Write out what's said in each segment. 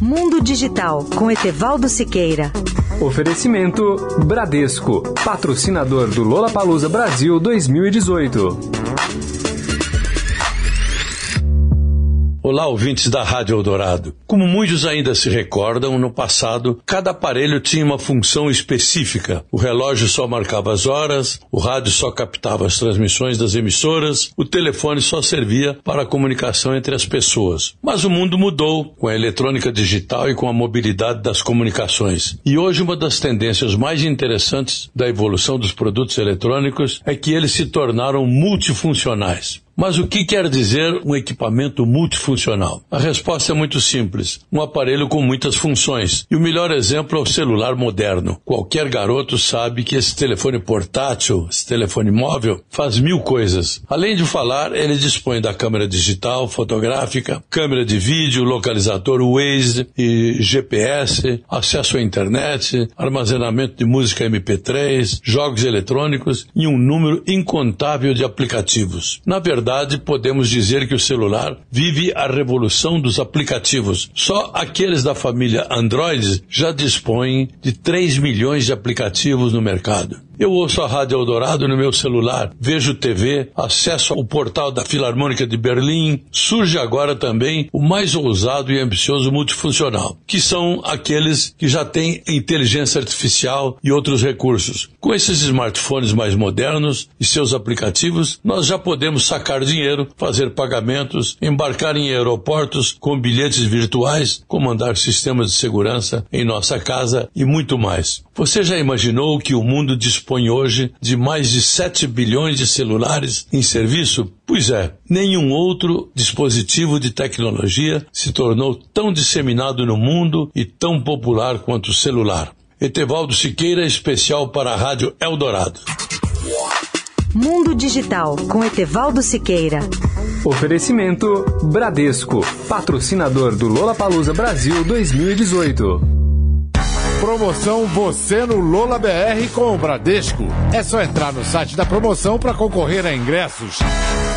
Mundo Digital com Etevaldo Siqueira. Oferecimento Bradesco, patrocinador do Lola Palusa Brasil 2018. Olá, ouvintes da Rádio Eldorado. Como muitos ainda se recordam, no passado, cada aparelho tinha uma função específica. O relógio só marcava as horas, o rádio só captava as transmissões das emissoras, o telefone só servia para a comunicação entre as pessoas. Mas o mundo mudou com a eletrônica digital e com a mobilidade das comunicações. E hoje uma das tendências mais interessantes da evolução dos produtos eletrônicos é que eles se tornaram multifuncionais. Mas o que quer dizer um equipamento multifuncional? A resposta é muito simples: um aparelho com muitas funções. E o melhor exemplo é o celular moderno. Qualquer garoto sabe que esse telefone portátil, esse telefone móvel, faz mil coisas. Além de falar, ele dispõe da câmera digital, fotográfica, câmera de vídeo, localizador Waze e GPS, acesso à internet, armazenamento de música MP3, jogos eletrônicos e um número incontável de aplicativos. Na verdade, verdade, podemos dizer que o celular vive a revolução dos aplicativos. Só aqueles da família Android já dispõem de 3 milhões de aplicativos no mercado. Eu ouço a Rádio Eldorado no meu celular, vejo TV, acesso ao portal da Filarmônica de Berlim. Surge agora também o mais ousado e ambicioso multifuncional, que são aqueles que já têm inteligência artificial e outros recursos. Com esses smartphones mais modernos e seus aplicativos, nós já podemos sacar dinheiro, fazer pagamentos, embarcar em aeroportos com bilhetes virtuais, comandar sistemas de segurança em nossa casa e muito mais. Você já imaginou que o mundo dispõe hoje de mais de 7 bilhões de celulares em serviço? Pois é, nenhum outro dispositivo de tecnologia se tornou tão disseminado no mundo e tão popular quanto o celular. Etevaldo Siqueira, especial para a Rádio Eldorado. Mundo Digital com Etevaldo Siqueira. Oferecimento Bradesco, patrocinador do Lola Palusa Brasil 2018. Promoção Você no Lola BR com o Bradesco. É só entrar no site da promoção para concorrer a ingressos.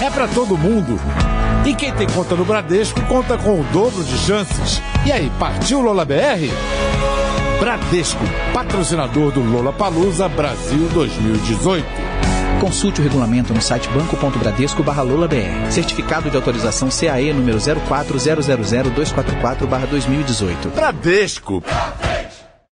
É para todo mundo. E quem tem conta no Bradesco conta com o dobro de chances. E aí, partiu Lola BR? Bradesco, patrocinador do Lola Palusa Brasil 2018. Consulte o regulamento no site banco.bradesco/lolabr. Certificado de autorização CAE número 04000244/2018. Bradesco.